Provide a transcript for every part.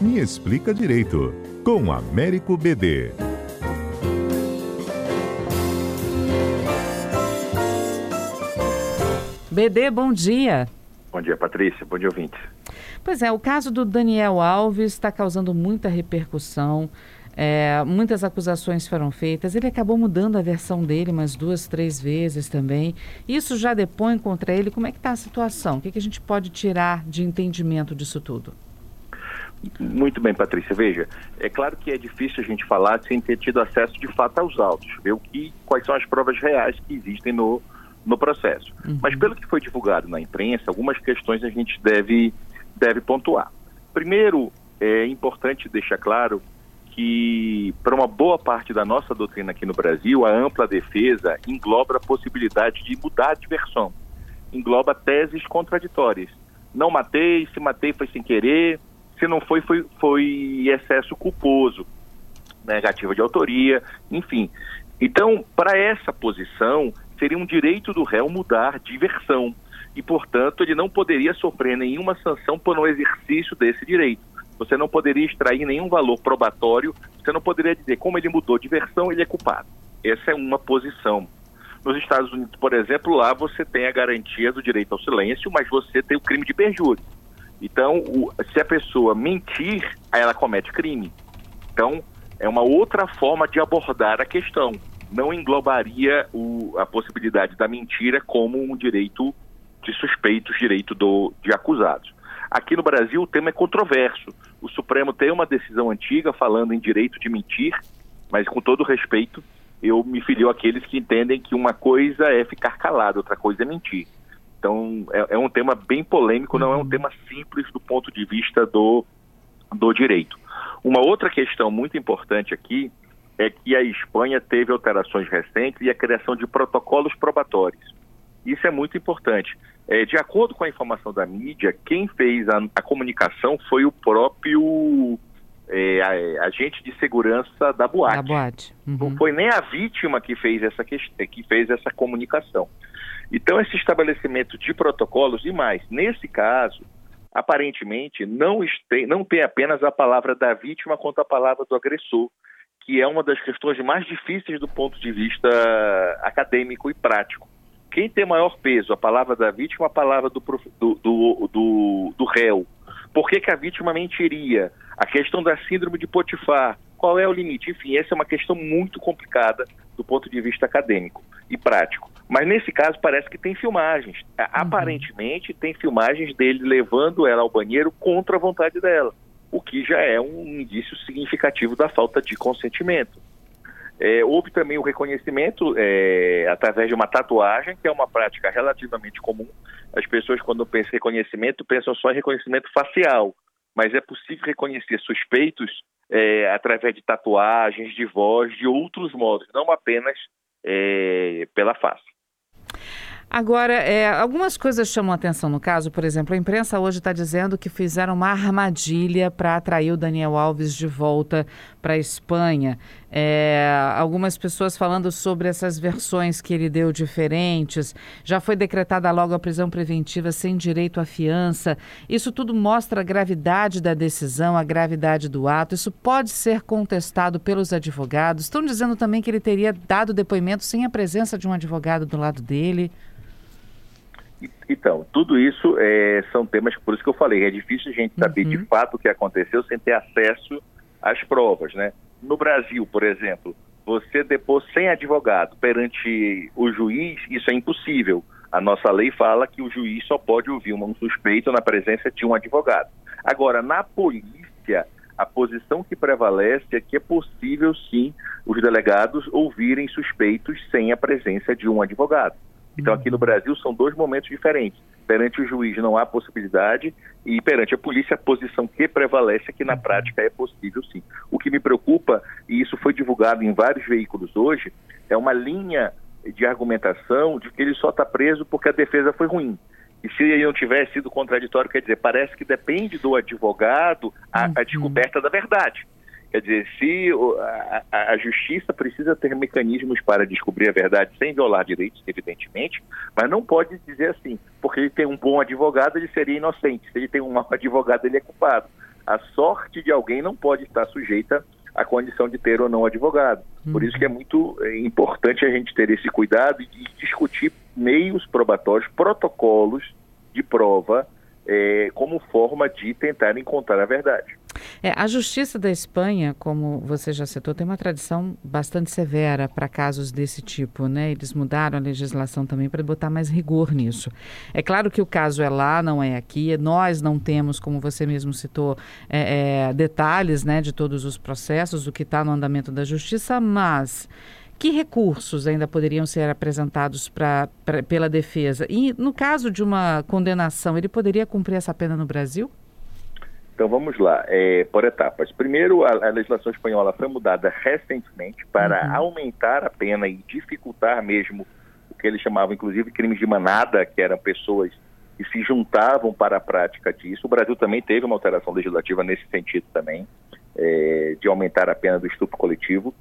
Me Explica Direito, com Américo BD. BD, bom dia. Bom dia, Patrícia. Bom dia, ouvintes. Pois é, o caso do Daniel Alves está causando muita repercussão. É, muitas acusações foram feitas. Ele acabou mudando a versão dele umas duas, três vezes também. Isso já depõe contra ele. Como é que está a situação? O que, que a gente pode tirar de entendimento disso tudo? Muito bem, Patrícia. Veja, é claro que é difícil a gente falar sem ter tido acesso de fato aos autos, ver o que, quais são as provas reais que existem no, no processo. Uhum. Mas pelo que foi divulgado na imprensa, algumas questões a gente deve, deve pontuar. Primeiro, é importante deixar claro que, para uma boa parte da nossa doutrina aqui no Brasil, a ampla defesa engloba a possibilidade de mudar de versão, engloba teses contraditórias. Não matei, se matei foi sem querer, se não foi, foi, foi excesso culposo, negativa de autoria, enfim. Então, para essa posição, seria um direito do réu mudar de versão e, portanto, ele não poderia sofrer nenhuma sanção por um exercício desse direito você não poderia extrair nenhum valor probatório, você não poderia dizer como ele mudou de versão, ele é culpado. Essa é uma posição. Nos Estados Unidos, por exemplo, lá você tem a garantia do direito ao silêncio, mas você tem o crime de perjúrio. Então, o, se a pessoa mentir, ela comete crime. Então, é uma outra forma de abordar a questão. Não englobaria o, a possibilidade da mentira como um direito de suspeitos, direito do, de acusados. Aqui no Brasil o tema é controverso. O Supremo tem uma decisão antiga falando em direito de mentir, mas com todo respeito, eu me filio àqueles que entendem que uma coisa é ficar calado, outra coisa é mentir. Então é, é um tema bem polêmico, não é um uhum. tema simples do ponto de vista do, do direito. Uma outra questão muito importante aqui é que a Espanha teve alterações recentes e a criação de protocolos probatórios. Isso é muito importante. É, de acordo com a informação da mídia, quem fez a, a comunicação foi o próprio é, a, agente de segurança da boate. Da boate. Uhum. Não foi nem a vítima que fez essa que fez essa comunicação. Então esse estabelecimento de protocolos e mais, nesse caso, aparentemente não tem, não tem apenas a palavra da vítima quanto a palavra do agressor, que é uma das questões mais difíceis do ponto de vista acadêmico e prático quem tem maior peso, a palavra da vítima ou a palavra do, do, do, do, do réu? Por que, que a vítima mentiria? A questão da síndrome de Potifar, qual é o limite? Enfim, essa é uma questão muito complicada do ponto de vista acadêmico e prático. Mas nesse caso parece que tem filmagens. Uhum. Aparentemente tem filmagens dele levando ela ao banheiro contra a vontade dela, o que já é um indício significativo da falta de consentimento. É, houve também o reconhecimento é, através de uma tatuagem, que é uma prática relativamente comum. As pessoas, quando pensam em reconhecimento, pensam só em reconhecimento facial, mas é possível reconhecer suspeitos é, através de tatuagens, de voz, de outros modos, não apenas é, pela face. Agora, é, algumas coisas chamam atenção no caso, por exemplo, a imprensa hoje está dizendo que fizeram uma armadilha para atrair o Daniel Alves de volta para a Espanha. É, algumas pessoas falando sobre essas versões que ele deu diferentes. Já foi decretada logo a prisão preventiva sem direito à fiança. Isso tudo mostra a gravidade da decisão, a gravidade do ato. Isso pode ser contestado pelos advogados. Estão dizendo também que ele teria dado depoimento sem a presença de um advogado do lado dele. Então, tudo isso é, são temas, por isso que eu falei, é difícil a gente saber uhum. de fato o que aconteceu sem ter acesso às provas, né? No Brasil, por exemplo, você depor sem advogado perante o juiz, isso é impossível. A nossa lei fala que o juiz só pode ouvir um suspeito na presença de um advogado. Agora, na polícia, a posição que prevalece é que é possível, sim, os delegados ouvirem suspeitos sem a presença de um advogado. Então, aqui no Brasil, são dois momentos diferentes. Perante o juiz não há possibilidade e perante a polícia a posição que prevalece é que na prática é possível sim. O que me preocupa, e isso foi divulgado em vários veículos hoje, é uma linha de argumentação de que ele só está preso porque a defesa foi ruim. E se ele não tivesse sido contraditório, quer dizer, parece que depende do advogado a, a uhum. descoberta da verdade. Quer dizer, se a, a, justiça precisa ter mecanismos para descobrir a verdade sem violar direitos, evidentemente, mas não pode dizer assim, porque ele tem um bom advogado, ele seria inocente. Se ele tem um mau advogado, ele é culpado. a sorte de alguém não pode estar sujeita à condição de ter ou não advogado. Por isso que é muito é, importante a gente ter esse cuidado e discutir meios probatórios, protocolos de prova é, como forma de tentar encontrar a verdade. É, a Justiça da Espanha, como você já citou, tem uma tradição bastante severa para casos desse tipo, né? Eles mudaram a legislação também para botar mais rigor nisso. É claro que o caso é lá, não é aqui. Nós não temos, como você mesmo citou, é, é, detalhes né, de todos os processos, o que está no andamento da Justiça, mas que recursos ainda poderiam ser apresentados pra, pra, pela defesa? E no caso de uma condenação, ele poderia cumprir essa pena no Brasil? Então vamos lá, é, por etapas. Primeiro, a, a, legislação espanhola foi mudada recentemente para uhum. aumentar a pena e dificultar mesmo o que eles chamavam, inclusive, crimes de manada, que eram pessoas que se juntavam para a prática disso. O Brasil também teve uma alteração legislativa nesse sentido também, é, de aumentar a pena do estupro coletivo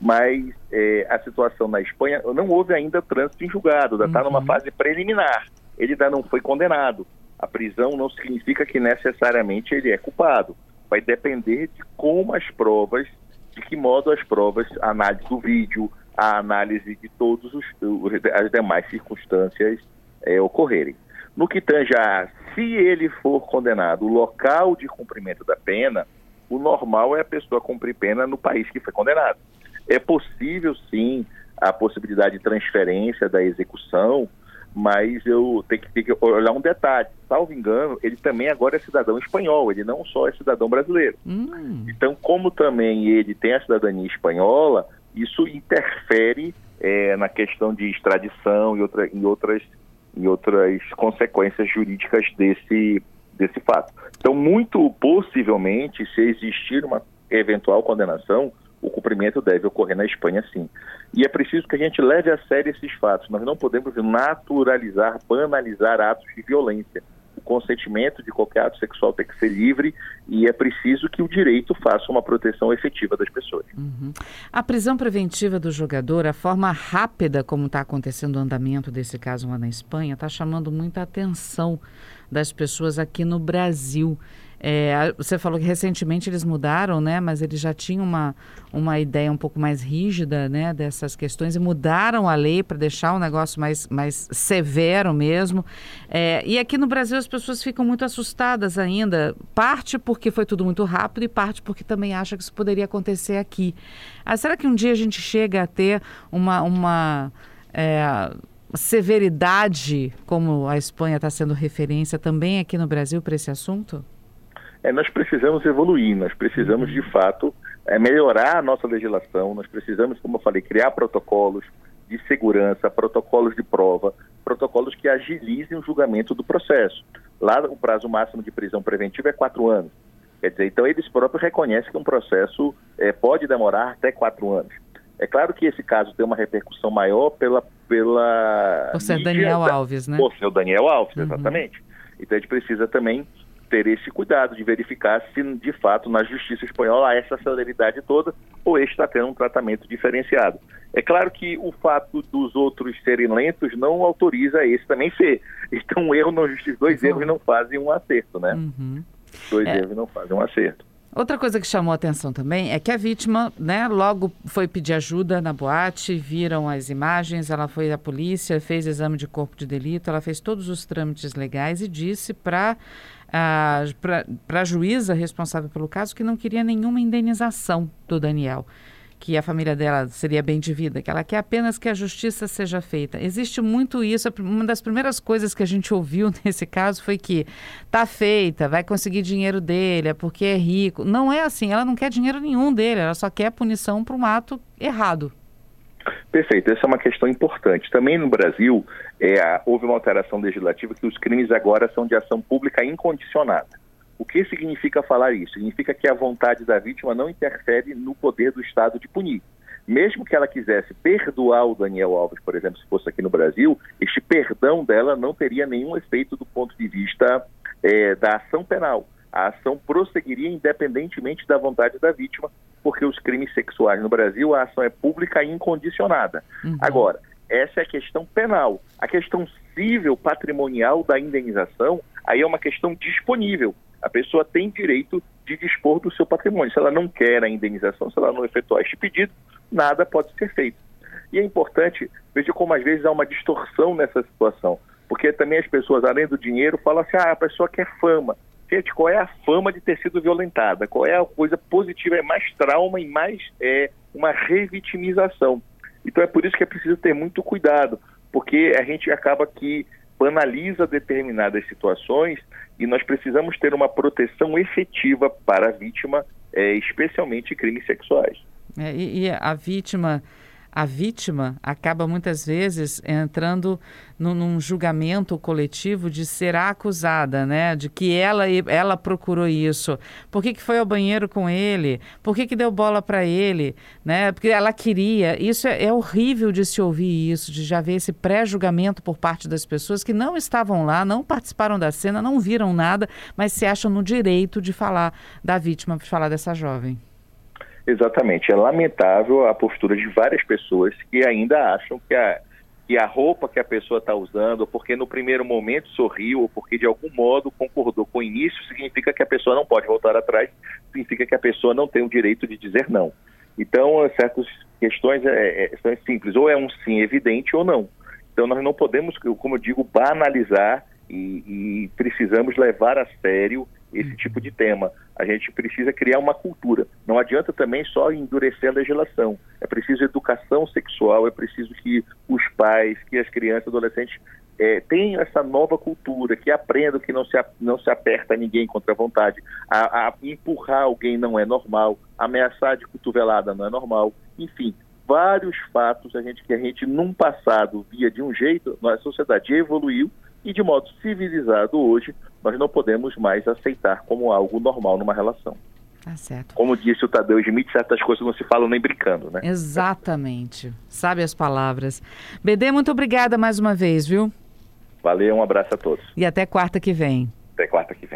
mas é, a situação na Espanha não houve ainda trânsito em julgado, ainda está uhum. numa fase preliminar. Ele ainda não foi condenado. A prisão não significa que necessariamente ele é culpado. Vai depender de como as provas, de que modo as provas, a análise do vídeo, a análise de todas as demais circunstâncias é, ocorrerem. No que tange a, se ele for condenado, o local de cumprimento da pena, o normal é a pessoa cumprir pena no país que foi condenado. É possível, sim, a possibilidade de transferência da execução, mas eu tenho que, tenho que, olhar um detalhe. Salvo engano, ele também agora é cidadão espanhol, ele não só é cidadão brasileiro. Hum. Então, como também ele tem a cidadania espanhola, isso interfere é, na questão de extradição e, outra, em, outras, em outras consequências jurídicas desse, desse fato. Então, muito possivelmente, se existir uma eventual condenação, o cumprimento deve ocorrer na Espanha sim. E é preciso que a gente leve a sério esses fatos. Nós não podemos naturalizar, banalizar atos de violência. O consentimento de qualquer ato sexual tem que ser livre e é preciso que o direito faça uma proteção efetiva das pessoas. Uhum. A prisão preventiva do jogador, a forma rápida como está acontecendo o andamento desse caso lá na Espanha, está chamando muita atenção das pessoas aqui no Brasil. É, você falou que recentemente eles mudaram, né? Mas eles já tinham uma, uma ideia um pouco mais rígida, né? Dessas questões e mudaram a lei para deixar o negócio mais, mais severo mesmo. É, e aqui no Brasil as pessoas ficam muito assustadas ainda, parte porque foi tudo muito rápido e parte porque também acha que isso poderia acontecer aqui. Ah, será que um dia a gente chega a ter uma, uma é, severidade, como a Espanha está sendo referência, também aqui no Brasil para esse assunto? É, nós precisamos evoluir, nós precisamos de fato é, melhorar a nossa legislação, nós precisamos, como eu falei, criar protocolos de segurança, protocolos de prova, protocolos que agilizem o julgamento do processo. Lá o prazo máximo de prisão preventiva é quatro anos. Quer dizer, então eles próprios reconhecem que um processo é, pode demorar até quatro anos. É claro que esse caso tem uma repercussão maior pela. pela por ser Daniel da, Alves, né? Por ser o Daniel Alves, uhum. exatamente. Então a gente precisa também ter esse cuidado de verificar se de fato na justiça espanhola há essa celeridade toda ou este está tendo um tratamento diferenciado. É claro que o fato dos outros serem lentos não autoriza esse também ser. Então um erro não justifica, dois uhum. erros não fazem um acerto, né? Uhum. Dois é. erros não fazem um acerto. Outra coisa que chamou a atenção também é que a vítima, né, logo foi pedir ajuda na boate, viram as imagens, ela foi à polícia, fez exame de corpo de delito, ela fez todos os trâmites legais e disse para para a juíza responsável pelo caso que não queria nenhuma indenização do Daniel, que a família dela seria bem de vida, que ela quer apenas que a justiça seja feita. Existe muito isso. Uma das primeiras coisas que a gente ouviu nesse caso foi que tá feita, vai conseguir dinheiro dele, é porque é rico. Não é assim, ela não quer dinheiro nenhum dele, ela só quer punição para um ato errado. Perfeito, essa é uma questão importante. Também no Brasil, é, houve uma alteração legislativa que os crimes agora são de ação pública incondicionada. O que significa falar isso? Significa que a vontade da vítima não interfere no poder do Estado de punir. Mesmo que ela quisesse perdoar o Daniel Alves, por exemplo, se fosse aqui no Brasil, este perdão dela não teria nenhum efeito do ponto de vista é, da ação penal a ação prosseguiria independentemente da vontade da vítima, porque os crimes sexuais no Brasil, a ação é pública e incondicionada. Uhum. Agora, essa é a questão penal. A questão civil, patrimonial da indenização, aí é uma questão disponível. A pessoa tem direito de dispor do seu patrimônio. Se ela não quer a indenização, se ela não efetuar este pedido, nada pode ser feito. E é importante, veja como às vezes há uma distorção nessa situação, porque também as pessoas, além do dinheiro, falam assim: ah, a pessoa quer fama. Gente, qual é a fama de ter sido violentada? Qual é a coisa positiva? É mais trauma e mais é, uma revitimização. Então é por isso que é preciso ter muito cuidado, porque a gente acaba que banaliza determinadas situações e nós precisamos ter uma proteção efetiva para a vítima, é, especialmente crimes sexuais. É, e, e a vítima a vítima acaba muitas vezes entrando num, num, julgamento coletivo de ser acusada, né? De que ela, ela procurou isso. Por que, que foi ao banheiro com ele? Por que, que deu bola para ele? Né? Porque ela queria. Isso é, é, horrível de se ouvir isso, de já ver esse pré-julgamento por parte das pessoas que não estavam lá, não participaram da cena, não viram nada, mas se acham no direito de falar da vítima, de falar dessa jovem. Exatamente. É lamentável a postura de várias pessoas que ainda acham que a, que a roupa que a pessoa está usando, porque no primeiro momento sorriu, ou porque de algum modo concordou com o início, significa que a pessoa não pode voltar atrás, significa que a pessoa não tem o direito de dizer não. Então, certas questões é, são simples, ou é um sim evidente ou não. Então, nós não podemos, como eu digo, banalizar e, e precisamos levar a sério esse tipo de tema. A gente precisa criar uma cultura. Não adianta também só endurecer a legislação. É preciso educação sexual, é preciso que os pais, que as crianças, adolescentes é, tenham essa nova cultura, que aprendam que não se, não se aperta ninguém contra a vontade. A, a empurrar alguém não é normal, ameaçar de cotovelada não é normal. Enfim, vários fatos a gente, que a gente num passado via de um jeito, a sociedade evoluiu e de modo civilizado hoje nós não podemos mais aceitar como algo normal numa relação. Tá certo. Como disse o Tadeu Schmidt, certas coisas não se falam nem brincando, né? Exatamente. Sabe as palavras. BD, muito obrigada mais uma vez, viu? Valeu, um abraço a todos. E até quarta que vem. Até quarta que